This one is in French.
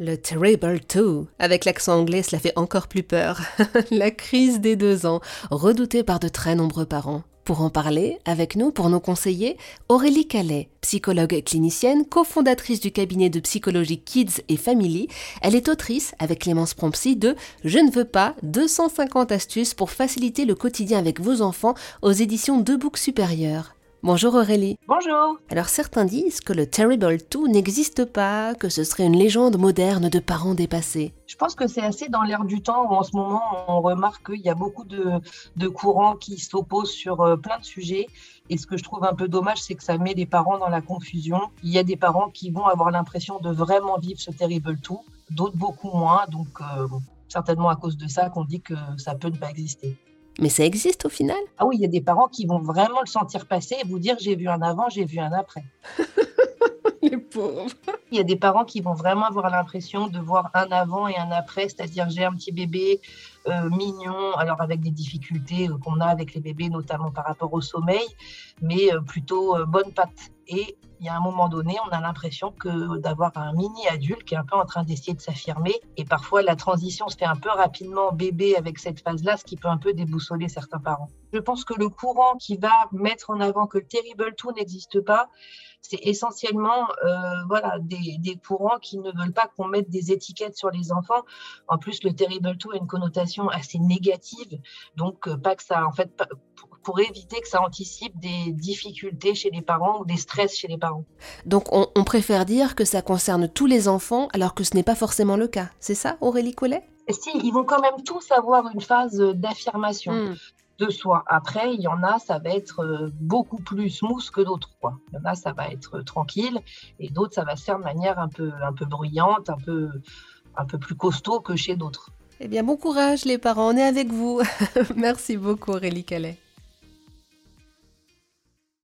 Le Terrible Two. Avec l'accent anglais, cela fait encore plus peur. la crise des deux ans, redoutée par de très nombreux parents. Pour en parler, avec nous, pour nous conseiller, Aurélie Calais, psychologue clinicienne, cofondatrice du cabinet de psychologie Kids et Family. Elle est autrice, avec Clémence Prompsy, de Je ne veux pas 250 astuces pour faciliter le quotidien avec vos enfants aux éditions De Books Supérieures. Bonjour Aurélie. Bonjour. Alors certains disent que le Terrible 2 n'existe pas, que ce serait une légende moderne de parents dépassés. Je pense que c'est assez dans l'air du temps où en ce moment on remarque qu'il y a beaucoup de, courants qui s'opposent sur euh, plein de sujets. Et ce que je trouve un peu dommage, c'est que ça met les parents dans la confusion. Il y a des parents qui vont avoir l'impression de vraiment vivre ce Terrible 2, d'autres beaucoup moins. Donc euh, certainement à cause de ça qu'on dit que ça peut ne pas exister. Mais ça existe au final Ah oui, il y a des parents qui vont vraiment le sentir passer et vous dire j'ai vu un avant, j'ai vu un après. Les pauvres. Il y a des parents qui vont vraiment avoir l'impression de voir un avant et un après, c'est-à-dire j'ai un petit bébé euh, mignon, alors avec des difficultés euh, qu'on a avec les bébés, notamment par rapport au sommeil, mais euh, plutôt bonne patte. Et il y a un moment donné, on a l'impression que d'avoir un mini adulte qui est un peu en train d'essayer de s'affirmer. Et parfois, la transition se fait un peu rapidement bébé avec cette phase-là, ce qui peut un peu déboussoler certains parents. Je pense que le courant qui va mettre en avant que le terrible tout n'existe pas, c'est essentiellement euh, voilà des, courants qui ne veulent pas qu'on mette des étiquettes sur les enfants. En plus, le terrible tout a une connotation assez négative, donc euh, pas que ça, pour éviter que ça anticipe des difficultés chez les parents ou des stress chez les parents. Donc on, préfère dire que ça concerne tous les enfants alors que ce n'est pas forcément le cas. C'est ça, Aurélie Collet? Si, ils vont quand même tous avoir une phase d'affirmation. Hmm. de soi. Après, il y en a, ça va être euh, beaucoup plus smooth que d'autres. Il y en a, ça va être tranquille, et d'autres, ça va se faire de manière un peu, un peu bruyante, un peu, un peu plus costaud que chez d'autres. Eh bien, bon courage les parents, on est avec vous. Merci beaucoup Aurélie Calais.